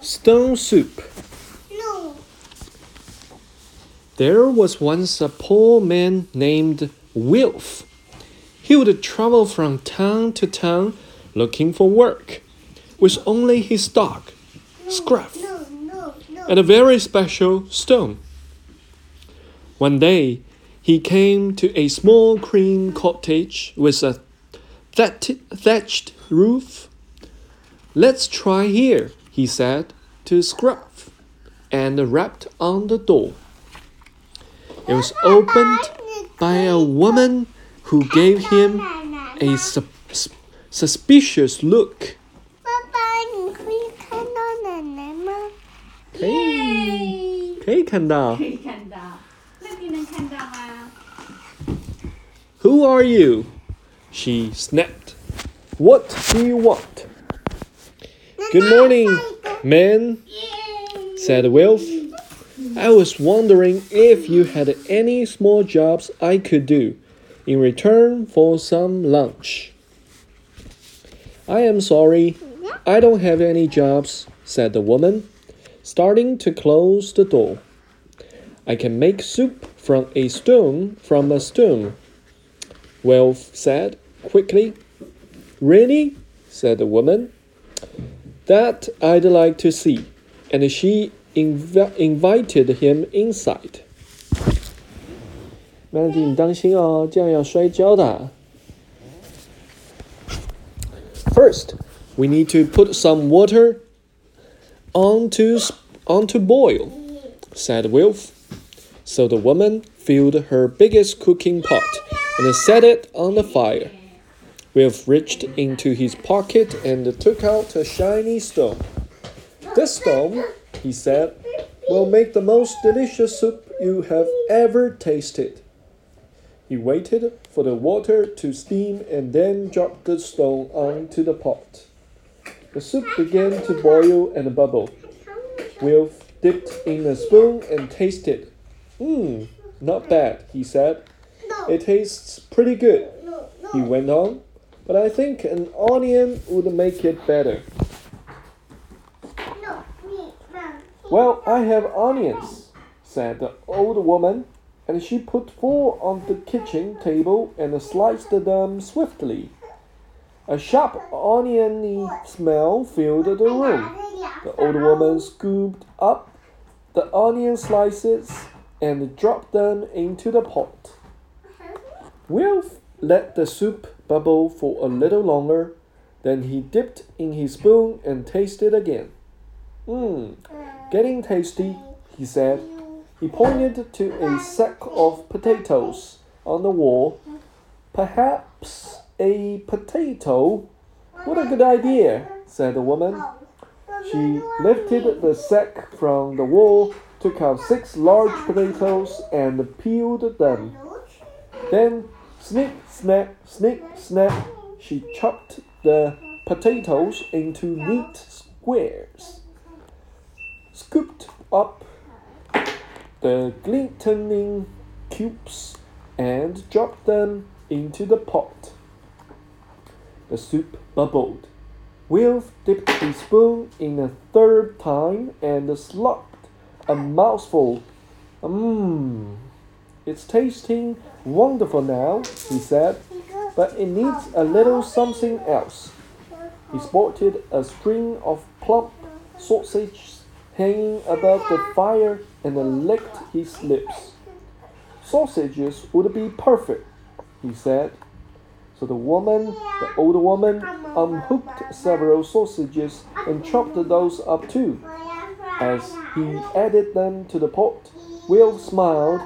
Stone soup. No. There was once a poor man named Wilf. He would travel from town to town looking for work, with only his dog, Scruff, No, no, no. and a very special stone. One day, he came to a small green cottage with a thatched roof. Let's try here, he said to Scruff, and rapped on the door. It was opened by a woman who gave him a sus- suspicious look. 爸爸，你可以看到奶奶吗？可以，可以看到。可以看到，那你能看到吗？ Who are you? She snapped. What do you want? Good morning, man, said Wilf. I was wondering if you had any small jobs I could do in return for some lunch. I am sorry, I don't have any jobs, said the woman, starting to close the door. I can make soup from a stone from a stone. Wilf said quickly. Really? said the woman. That I'd like to see. And she inv- invited him inside. Melody，你当心哦，这样要摔跤的。First, we need to put some water onto s- onto boil, said Wilf. So the woman filled her biggest cooking pot and set it on the fire. Wilf reached into his pocket and took out a shiny stone. This stone, he said, will make the most delicious soup you have ever tasted. He waited for the water to steam and then dropped the stone onto the pot. The soup began to boil and bubble. Wilf dipped in a spoon and tasted. Mmm, not bad, he said. It tastes pretty good, he went on, but I think an onion would make it better. no. Me, Mom. Well, I have onions, said the old woman, and she put four on the kitchen table and sliced them swiftly. A sharp oniony smell filled the room. The old woman scooped up the onion slices and dropped them into the pot. Uh-huh. Wilf let the soup bubble for a little longer, then he dipped in his spoon and tasted again. Mmm, getting tasty, he said. He pointed to a sack of potatoes on the wall. Perhaps a potato? What a good idea, said the woman. She lifted the sack from the wall, took out six large potatoes, and peeled them. Then, snip, snap, snip, snap, she chopped the potatoes into neat squares, scooped up the glistening cubes, and dropped them into the pot. The soup bubbled. Wilf dipped his spoon in a third time and slopped a mouthful. Mmm, it's tasting wonderful now, he said, but it needs a little something else. He spotted a string of plump sausages hanging above the fire and licked his lips. Sausages would be perfect, he said. So the woman, the old woman, unhooked several sausages and chopped those up too. As he added them to the pot, Will smiled.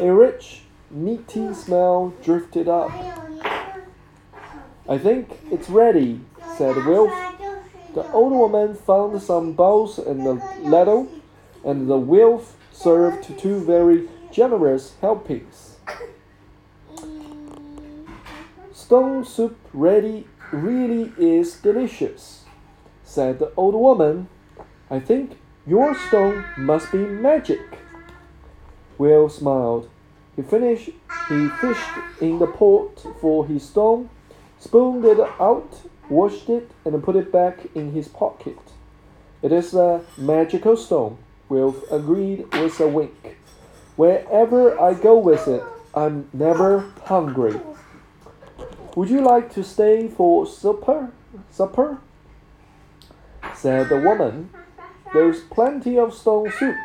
A rich, meaty smell drifted up. I think it's ready, said Wilf. The old woman found some bowls and a ladle, and the Wilf served two very generous helpings. Stone soup ready really is delicious, said the old woman. I think your stone must be magic. Will smiled. He finished he fished in the pot for his stone, spooned it out, washed it, and put it back in his pocket. It is a magical stone, Will agreed with a wink. Wherever I go with it, I'm never hungry. Would you like to stay for supper? Supper? said the woman. There's plenty of stone soup.